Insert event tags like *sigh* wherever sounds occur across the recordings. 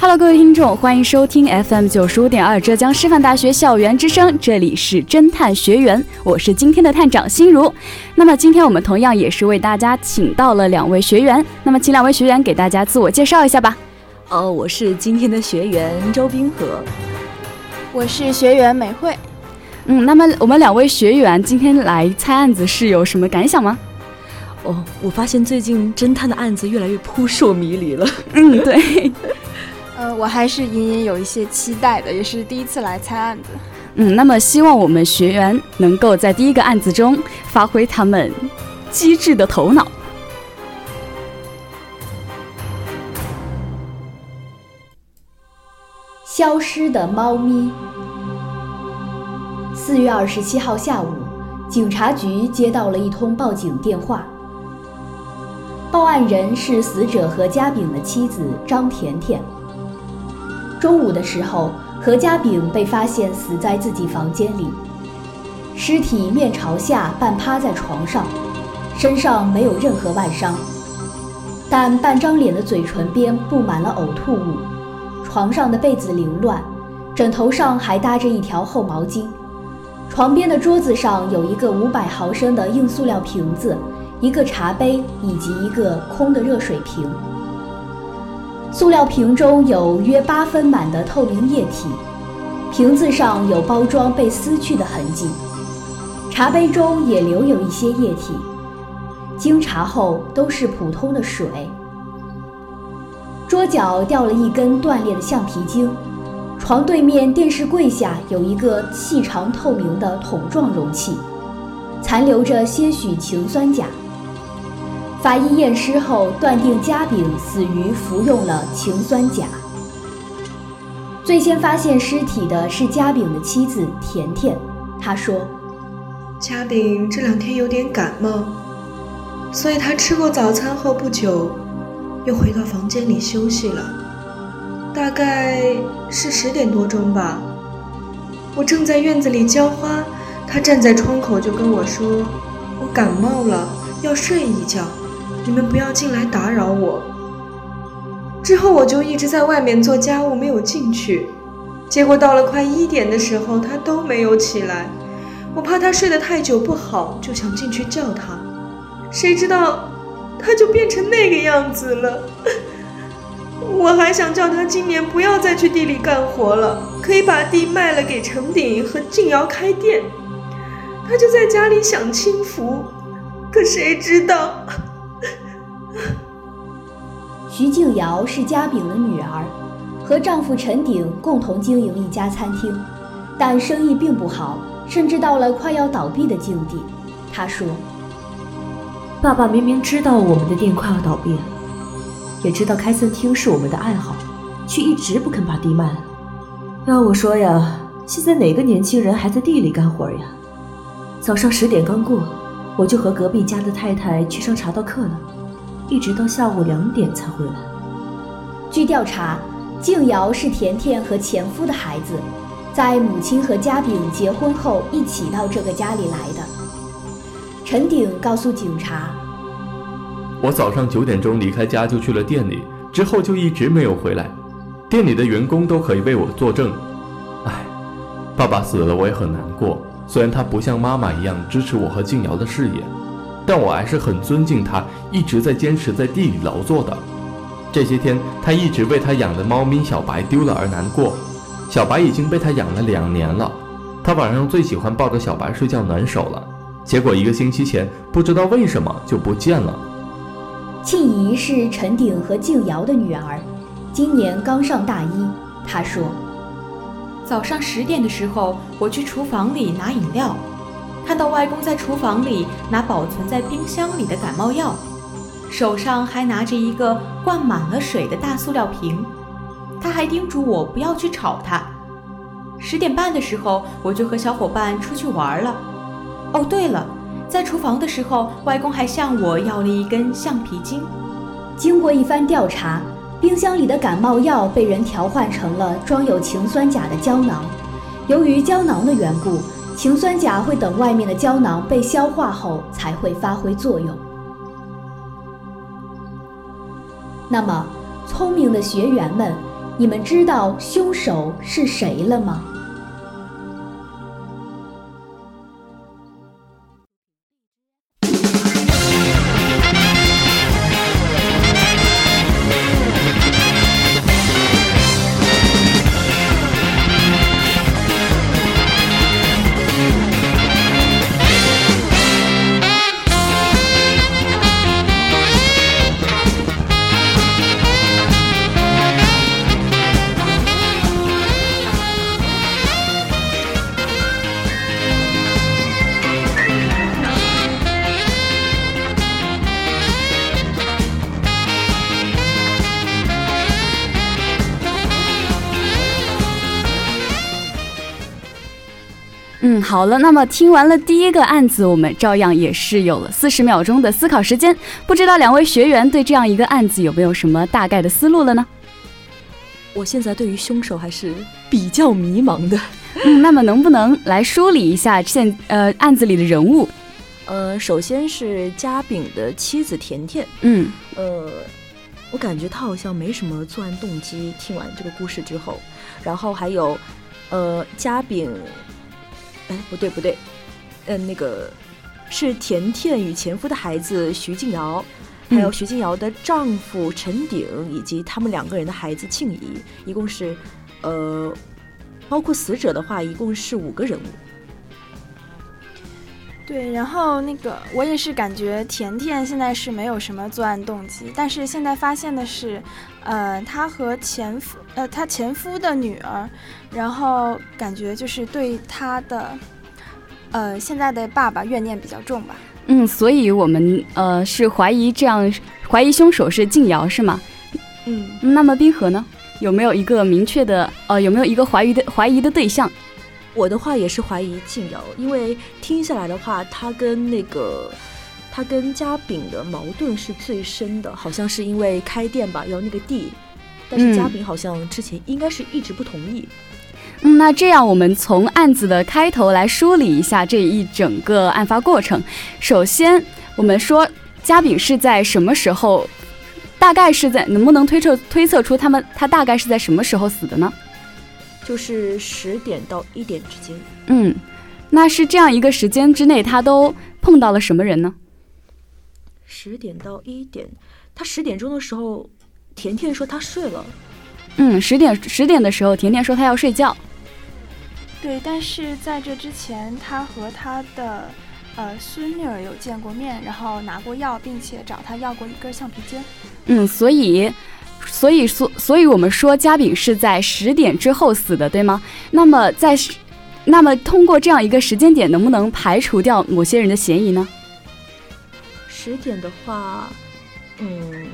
Hello，各位听众，欢迎收听 FM 九十五点二浙江师范大学校园之声，这里是侦探学员，我是今天的探长心如。那么今天我们同样也是为大家请到了两位学员，那么请两位学员给大家自我介绍一下吧。哦，我是今天的学员周冰河，我是学员美惠。嗯，那么我们两位学员今天来猜案子是有什么感想吗？哦，我发现最近侦探的案子越来越扑朔迷离了。嗯，对。呃，我还是隐隐有一些期待的，也是第一次来猜案子。嗯，那么希望我们学员能够在第一个案子中发挥他们机智的头脑。消失的猫咪。四月二十七号下午，警察局接到了一通报警电话，报案人是死者何家炳的妻子张甜甜。中午的时候，何家炳被发现死在自己房间里，尸体面朝下半趴在床上，身上没有任何外伤，但半张脸的嘴唇边布满了呕吐物，床上的被子凌乱，枕头上还搭着一条厚毛巾，床边的桌子上有一个五百毫升的硬塑料瓶子，一个茶杯以及一个空的热水瓶。塑料瓶中有约八分满的透明液体，瓶子上有包装被撕去的痕迹，茶杯中也留有一些液体，经查后都是普通的水。桌角掉了一根断裂的橡皮筋，床对面电视柜下有一个细长透明的桶状容器，残留着些许氰酸钾。法医验尸后断定，嘉炳死于服用了氰酸钾。最先发现尸体的是嘉炳的妻子甜甜，她说：“嘉炳这两天有点感冒，所以他吃过早餐后不久，又回到房间里休息了。大概是十点多钟吧。我正在院子里浇花，他站在窗口就跟我说：‘我感冒了，要睡一觉。’”你们不要进来打扰我。之后我就一直在外面做家务，没有进去。结果到了快一点的时候，他都没有起来。我怕他睡得太久不好，就想进去叫他，谁知道他就变成那个样子了。*laughs* 我还想叫他今年不要再去地里干活了，可以把地卖了给程鼎和静瑶开店，他就在家里享清福。可谁知道？徐静瑶是家炳的女儿，和丈夫陈鼎共同经营一家餐厅，但生意并不好，甚至到了快要倒闭的境地。她说：“爸爸明明知道我们的店快要倒闭了，也知道开餐厅是我们的爱好，却一直不肯把地卖了。要我说呀，现在哪个年轻人还在地里干活呀？早上十点刚过，我就和隔壁家的太太去上茶道课了。”一直到下午两点才回来。据调查，静瑶是甜甜和前夫的孩子，在母亲和家炳结婚后一起到这个家里来的。陈鼎告诉警察：“我早上九点钟离开家就去了店里，之后就一直没有回来。店里的员工都可以为我作证。唉，爸爸死了，我也很难过。虽然他不像妈妈一样支持我和静瑶的事业。”但我还是很尊敬他，一直在坚持在地里劳作的。这些天，他一直为他养的猫咪小白丢了而难过。小白已经被他养了两年了，他晚上最喜欢抱着小白睡觉暖手了。结果一个星期前，不知道为什么就不见了。庆怡是陈鼎和静瑶的女儿，今年刚上大一。她说：“早上十点的时候，我去厨房里拿饮料。”看到外公在厨房里拿保存在冰箱里的感冒药，手上还拿着一个灌满了水的大塑料瓶，他还叮嘱我不要去吵他。十点半的时候，我就和小伙伴出去玩了。哦，对了，在厨房的时候，外公还向我要了一根橡皮筋。经过一番调查，冰箱里的感冒药被人调换成了装有氰酸钾的胶囊，由于胶囊的缘故。氰酸钾会等外面的胶囊被消化后才会发挥作用。那么，聪明的学员们，你们知道凶手是谁了吗？好了，那么听完了第一个案子，我们照样也是有了四十秒钟的思考时间。不知道两位学员对这样一个案子有没有什么大概的思路了呢？我现在对于凶手还是比较迷茫的。嗯，那么能不能来梳理一下现呃案子里的人物？呃，首先是嘉炳的妻子甜甜。嗯，呃，我感觉他好像没什么作案动机。听完这个故事之后，然后还有呃嘉炳。哎，不对不对，嗯，那个是甜甜与前夫的孩子徐静瑶，还有徐静瑶的丈夫陈鼎，以及他们两个人的孩子庆怡，一共是，呃，包括死者的话，一共是五个人物。对，然后那个我也是感觉甜甜现在是没有什么作案动机，但是现在发现的是，呃，她和前夫，呃，她前夫的女儿，然后感觉就是对她的，呃，现在的爸爸怨念比较重吧。嗯，所以我们呃是怀疑这样，怀疑凶手是静瑶是吗？嗯，那么冰河呢？有没有一个明确的，呃，有没有一个怀疑的怀疑的对象？我的话也是怀疑静瑶，因为听下来的话，他跟那个他跟嘉炳的矛盾是最深的，好像是因为开店吧，要那个地，但是嘉炳好像之前应该是一直不同意。嗯，那这样我们从案子的开头来梳理一下这一整个案发过程。首先，我们说嘉炳是在什么时候，大概是在能不能推测推测出他们他大概是在什么时候死的呢？就是十点到一点之间。嗯，那是这样一个时间之内，他都碰到了什么人呢？十点到一点，他十点钟的时候，甜甜说他睡了。嗯，十点十点的时候，甜甜说她要睡觉。对，但是在这之前，他和他的呃孙女儿有见过面，然后拿过药，并且找他要过一根橡皮筋。嗯，所以，所以说所以我们说嘉炳是在十点之后死的，对吗？那么在，那么通过这样一个时间点，能不能排除掉某些人的嫌疑呢？十点的话，嗯，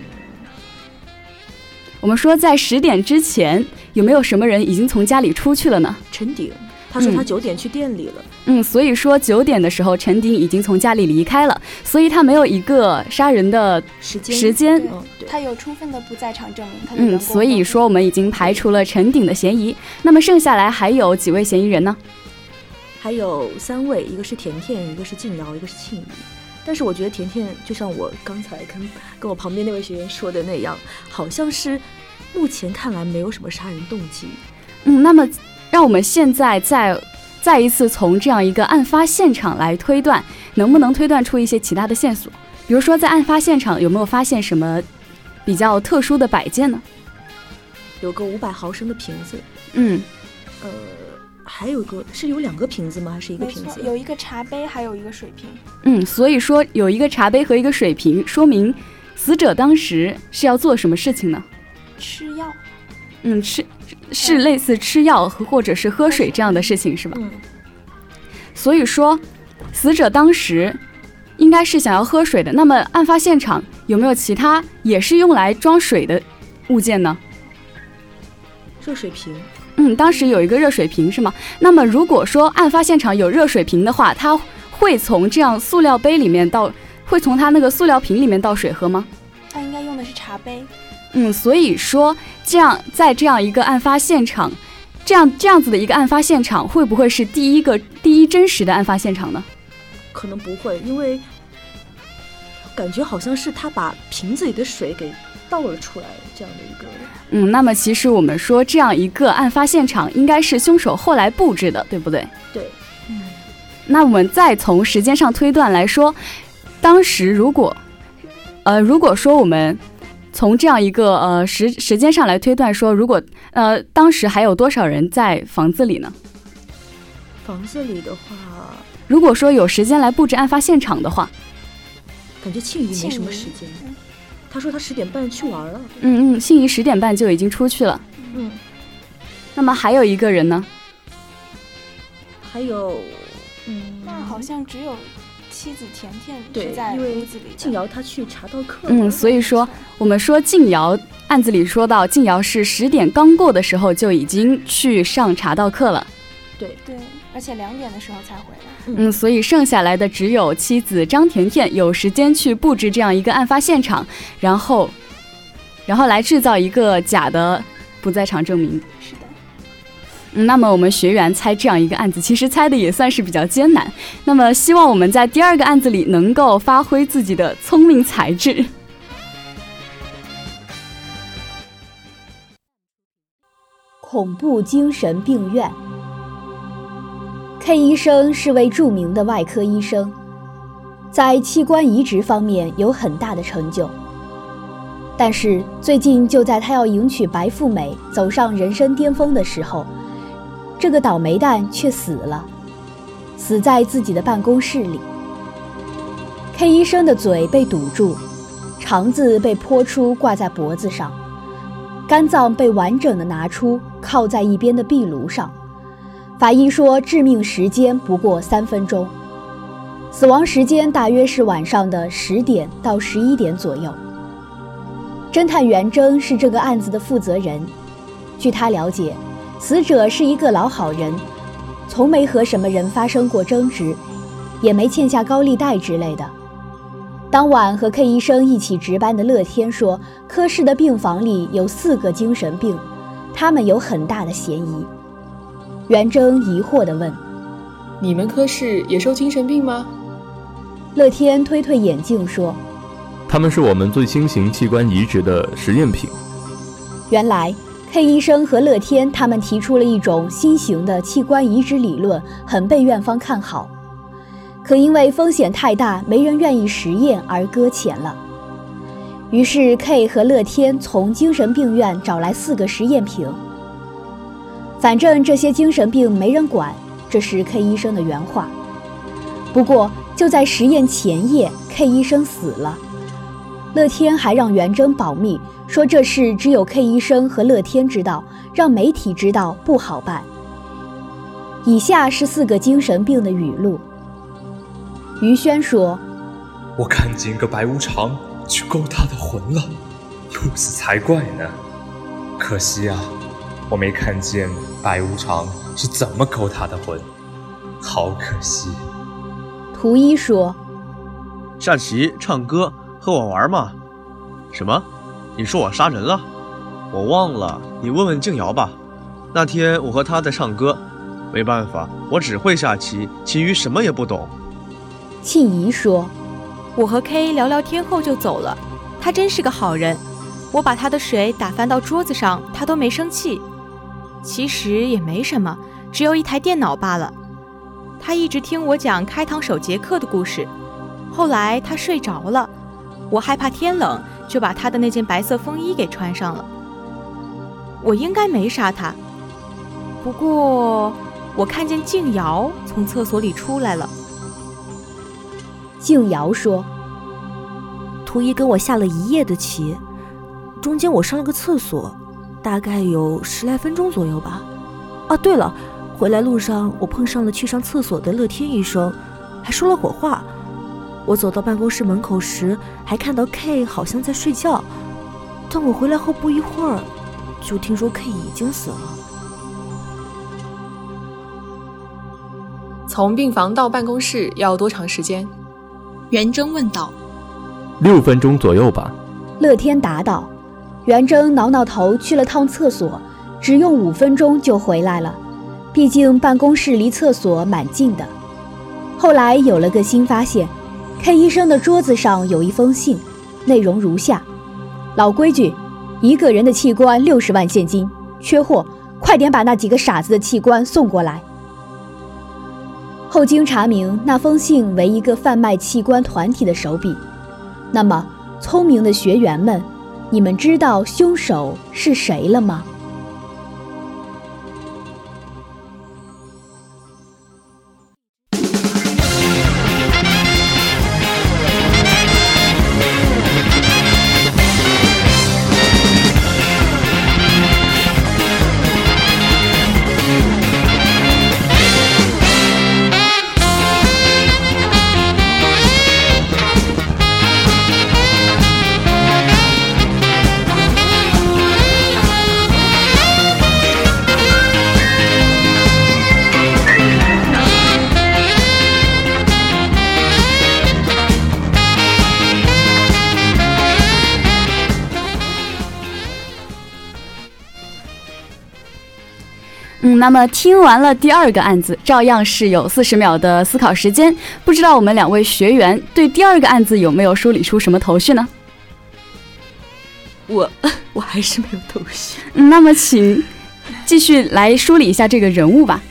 我们说在十点之前，有没有什么人已经从家里出去了呢？陈鼎，他说他九点去店里了。嗯，所以说九点的时候，陈鼎已经从家里离开了，所以他没有一个杀人的时间。时间，他有充分的不在场证明。他的嗯，所以说我们已经排除了陈鼎的嫌疑。那么剩下来还有几位嫌疑人呢？还有三位，一个是甜甜，一个是静瑶，一个是庆怡。但是我觉得甜甜就像我刚才跟跟我旁边那位学员说的那样，好像是目前看来没有什么杀人动机。嗯，那么让我们现在再再一次从这样一个案发现场来推断，能不能推断出一些其他的线索？比如说在案发现场有没有发现什么比较特殊的摆件呢？有个五百毫升的瓶子，嗯，呃，还有一个是有两个瓶子吗？还是一个，瓶子？有一个茶杯，还有一个水瓶。嗯，所以说有一个茶杯和一个水瓶，说明死者当时是要做什么事情呢？吃药，嗯，吃是类似吃药和或者是喝水这样的事情是吧？嗯，所以说，死者当时应该是想要喝水的。那么案发现场有没有其他也是用来装水的物件呢？热水瓶。嗯，当时有一个热水瓶是吗？那么如果说案发现场有热水瓶的话，他会从这样塑料杯里面倒，会从他那个塑料瓶里面倒水喝吗？他应该用的是茶杯。嗯，所以说这样在这样一个案发现场，这样这样子的一个案发现场，会不会是第一个第一真实的案发现场呢？可能不会，因为感觉好像是他把瓶子里的水给倒了出来，这样的一个。嗯，那么其实我们说这样一个案发现场应该是凶手后来布置的，对不对？对。嗯那我们再从时间上推断来说，当时如果，呃，如果说我们从这样一个呃时时间上来推断说，如果呃当时还有多少人在房子里呢？房子里的话，如果说有时间来布置案发现场的话，感觉庆余没什么时间。嗯他说他十点半去玩了。嗯嗯，心仪十点半就已经出去了。嗯，那么还有一个人呢？还有，嗯，那好像只有妻子甜甜是在因为屋子里。静瑶她去茶道课。嗯，所以说我们说静瑶案子里说到，静瑶是十点刚过的时候就已经去上茶道课了。对，对，而且两点的时候才回来。嗯，所以剩下来的只有妻子张甜甜有时间去布置这样一个案发现场，然后，然后来制造一个假的不在场证明。是的，嗯，那么我们学员猜这样一个案子，其实猜的也算是比较艰难。那么希望我们在第二个案子里能够发挥自己的聪明才智。恐怖精神病院。K 医生是位著名的外科医生，在器官移植方面有很大的成就。但是最近，就在他要迎娶白富美、走上人生巅峰的时候，这个倒霉蛋却死了，死在自己的办公室里。K 医生的嘴被堵住，肠子被剖出挂在脖子上，肝脏被完整的拿出靠在一边的壁炉上。法医说，致命时间不过三分钟，死亡时间大约是晚上的十点到十一点左右。侦探袁征是这个案子的负责人，据他了解，死者是一个老好人，从没和什么人发生过争执，也没欠下高利贷之类的。当晚和 K 医生一起值班的乐天说，科室的病房里有四个精神病，他们有很大的嫌疑。袁征疑惑地问你们科室也收精神病吗？乐天，推推眼镜说他们是我们最新型器官移植的实验品。原来 K 医生和乐天他们提出了一种新型的器官移植理论，很被院方看好。可因为风险太大，没人愿意实验而搁浅了。于是 K 和乐天从精神病院找来四个实验品，反正这些精神病没人管，这是 K 医生的原话。不过就在实验前夜，K 医生死了。乐天还让元征保密，说这事只有 K 医生和乐天知道，让媒体知道不好办。以下是四个精神病的语录。于轩说：“我看见个白无常去勾他的魂了，如此才怪呢。可惜啊，我没看见白无常是怎么勾他的魂，好可惜。”图一说：“下棋、唱歌。”和我玩吗？什么？你说我杀人了？我忘了，你问问静瑶吧。那天我和她在唱歌，没办法，我只会下棋，其余什么也不懂。庆怡说：“我和 K 聊聊天后就走了，他真是个好人。我把他的水打翻到桌子上，他都没生气。其实也没什么，只有一台电脑罢了。他一直听我讲开膛手杰克的故事，后来他睡着了。”我害怕天冷，就把他的那件白色风衣给穿上了。我应该没杀他，不过我看见静瑶从厕所里出来了。静瑶说：“图一跟我下了一夜的棋，中间我上了个厕所，大概有十来分钟左右吧。啊，对了，回来路上我碰上了去上厕所的乐天医生，还说了会话。”我走到办公室门口时，还看到 K 好像在睡觉。但我回来后不一会儿，就听说 K 已经死了。从病房到办公室要多长时间？元征问道。六分钟左右吧。乐天答道。元征挠挠头，去了趟厕所，只用五分钟就回来了。毕竟办公室离厕所蛮近的。后来有了个新发现。K 医生的桌子上有一封信，内容如下：老规矩，一个人的器官六十万现金，缺货，快点把那几个傻子的器官送过来。后经查明，那封信为一个贩卖器官团体的手笔。那么，聪明的学员们，你们知道凶手是谁了吗？那么听完了第二个案子，照样是有四十秒的思考时间。不知道我们两位学员对第二个案子有没有梳理出什么头绪呢？我 *laughs* 我还是没有头绪。那么请继续来梳理一下这个人物吧。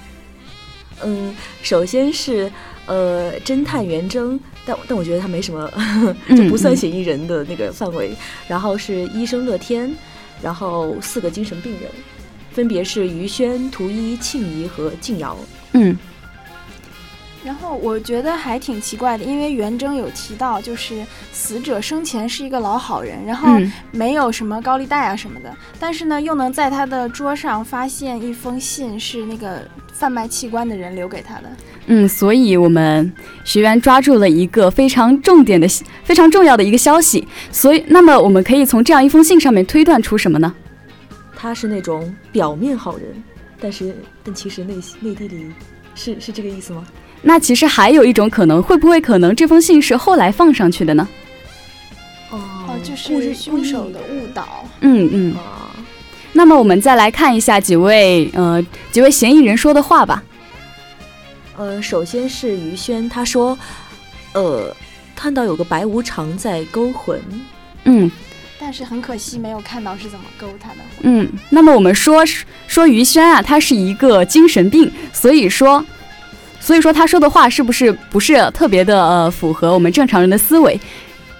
嗯，首先是呃侦探元征，但但我觉得他没什么，*laughs* 就不算嫌疑人的那个范围。然后是医生乐天，然后四个精神病人。分别是于轩、涂一、庆怡和静瑶。嗯，然后我觉得还挺奇怪的，因为元征有提到，就是死者生前是一个老好人，然后没有什么高利贷啊什么的，但是呢，又能在他的桌上发现一封信，是那个贩卖器官的人留给他的。嗯，所以我们学员抓住了一个非常重点的、非常重要的一个消息。所以，那么我们可以从这样一封信上面推断出什么呢？他是那种表面好人，但是但其实内内地里是是这个意思吗？那其实还有一种可能，会不会可能这封信是后来放上去的呢？哦，就是凶手的误导。嗯嗯。那么我们再来看一下几位呃几位嫌疑人说的话吧。呃，首先是于轩，他说，呃，看到有个白无常在勾魂。嗯。但是很可惜没有看到是怎么勾他的。嗯，那么我们说说于轩啊，他是一个精神病，所以说，所以说他说的话是不是不是特别的呃符合我们正常人的思维？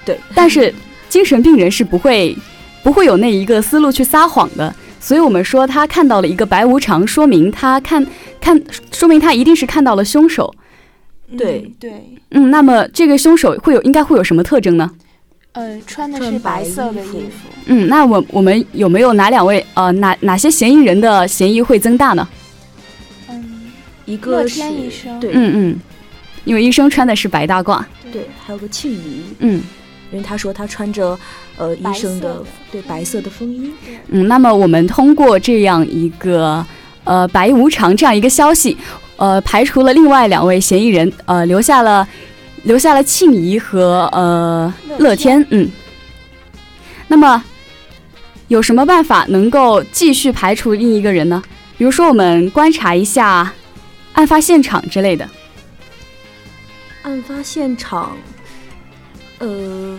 对，*laughs* 但是精神病人是不会不会有那一个思路去撒谎的，所以我们说他看到了一个白无常，说明他看看说明他一定是看到了凶手。对对，嗯，那么这个凶手会有应该会有什么特征呢？呃，穿的是白色的衣服。嗯，那我我们有没有哪两位呃哪哪些嫌疑人的嫌疑会增大呢？嗯，一个是医生，对，嗯嗯，因为医生穿的是白大褂，对，还有个庆怡，嗯，因为他说他穿着呃医生的对白色的风衣。嗯，那么我们通过这样一个呃白无常这样一个消息。呃，排除了另外两位嫌疑人，呃，留下了留下了庆怡和呃乐天，嗯。那么有什么办法能够继续排除另一个人呢？比如说，我们观察一下案发现场之类的。案发现场，呃，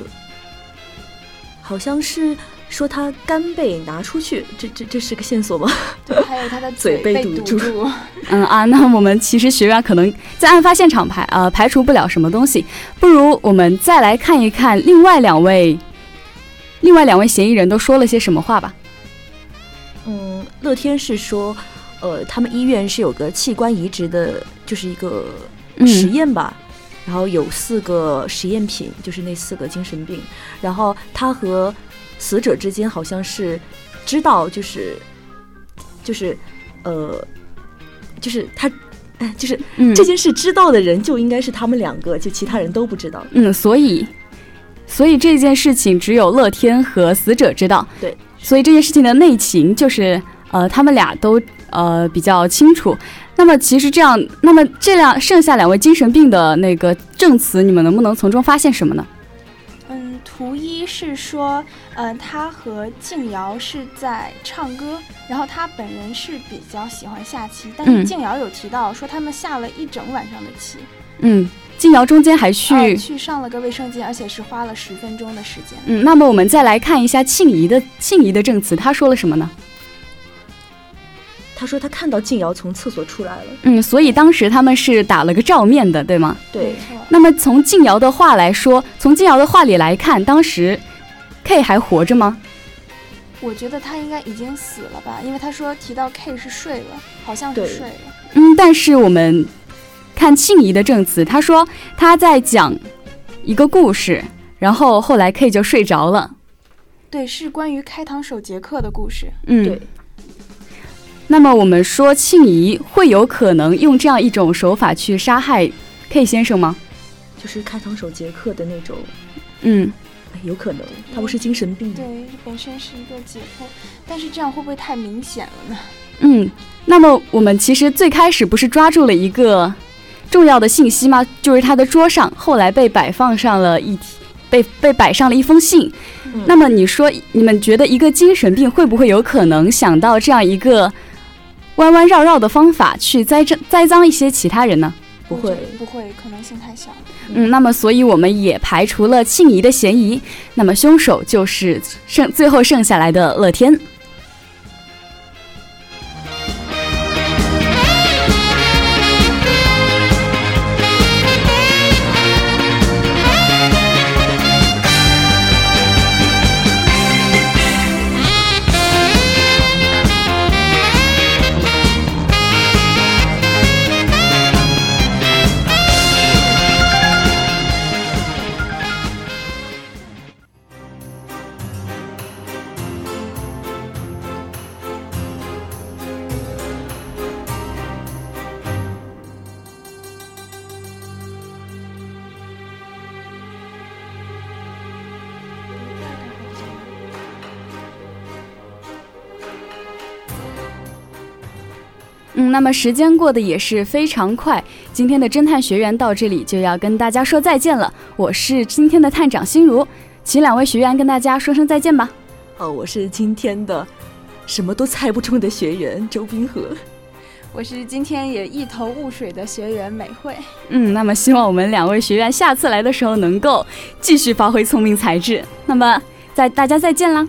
好像是。说他肝被拿出去，这这这是个线索吗？*laughs* 对，还有他的嘴 *laughs* 被堵住。*laughs* 嗯啊，那我们其实学员可能在案发现场排呃排除不了什么东西，不如我们再来看一看另外两位，另外两位嫌疑人都说了些什么话吧。嗯，乐天是说，呃，他们医院是有个器官移植的，就是一个实验吧，然后有四个实验品，就是那四个精神病，然后他和。死者之间好像是知道，就是就是，呃，就是他，哎，*laughs* 就是嗯这件事知道的人就应该是他们两个，就其他人都不知道。嗯，所以，所以这件事情只有乐天和死者知道。对，所以这件事情的内情就是呃，他们俩都呃比较清楚。那么其实这样，那么这两剩下两位精神病的那个证词，你们能不能从中发现什么呢？嗯图一是说，嗯，他和静瑶是在唱歌，然后他本人是比较喜欢下棋，但是静瑶有提到说他们下了一整晚上的棋。嗯，静瑶中间还去去上了个卫生间，而且是花了十分钟的时间。嗯，那么我们再来看一下庆怡的庆怡的证词，他说了什么呢？他说他看到静瑶从厕所出来了。嗯，所以当时他们是打了个照面的，对吗？对。那么从静瑶的话来说，从静瑶的话里来看，当时 K 还活着吗？我觉得他应该已经死了吧，因为他说提到 K 是睡了，好像是睡了。嗯，但是我们看庆怡的证词，他说他在讲一个故事，然后后来 K 就睡着了。对，是关于开膛手杰克的故事。嗯，对。那么我们说庆怡会有可能用这样一种手法去杀害 K 先生吗？就是开膛手杰克的那种，嗯，有可能，他不是精神病，对，本身是一个解剖，但是这样会不会太明显了呢？嗯，那么我们其实最开始不是抓住了一个重要的信息吗？就是他的桌上后来被摆放上了一被被摆上了一封信。那么你说，你们觉得一个精神病会不会有可能想到这样一个？弯弯绕绕的方法去栽赃栽赃一些其他人呢？不会，不会，可能性太小。嗯，那么所以我们也排除了庆怡的嫌疑，那么凶手就是剩最后剩下来的乐天。嗯，那么时间过得也是非常快，今天的侦探学员到这里就要跟大家说再见了。我是今天的探长心如，请两位学员跟大家说声再见吧。哦，我是今天的什么都猜不中的学员周冰河，我是今天也一头雾水的学员美惠。嗯，那么希望我们两位学员下次来的时候能够继续发挥聪明才智。那么再大家再见啦。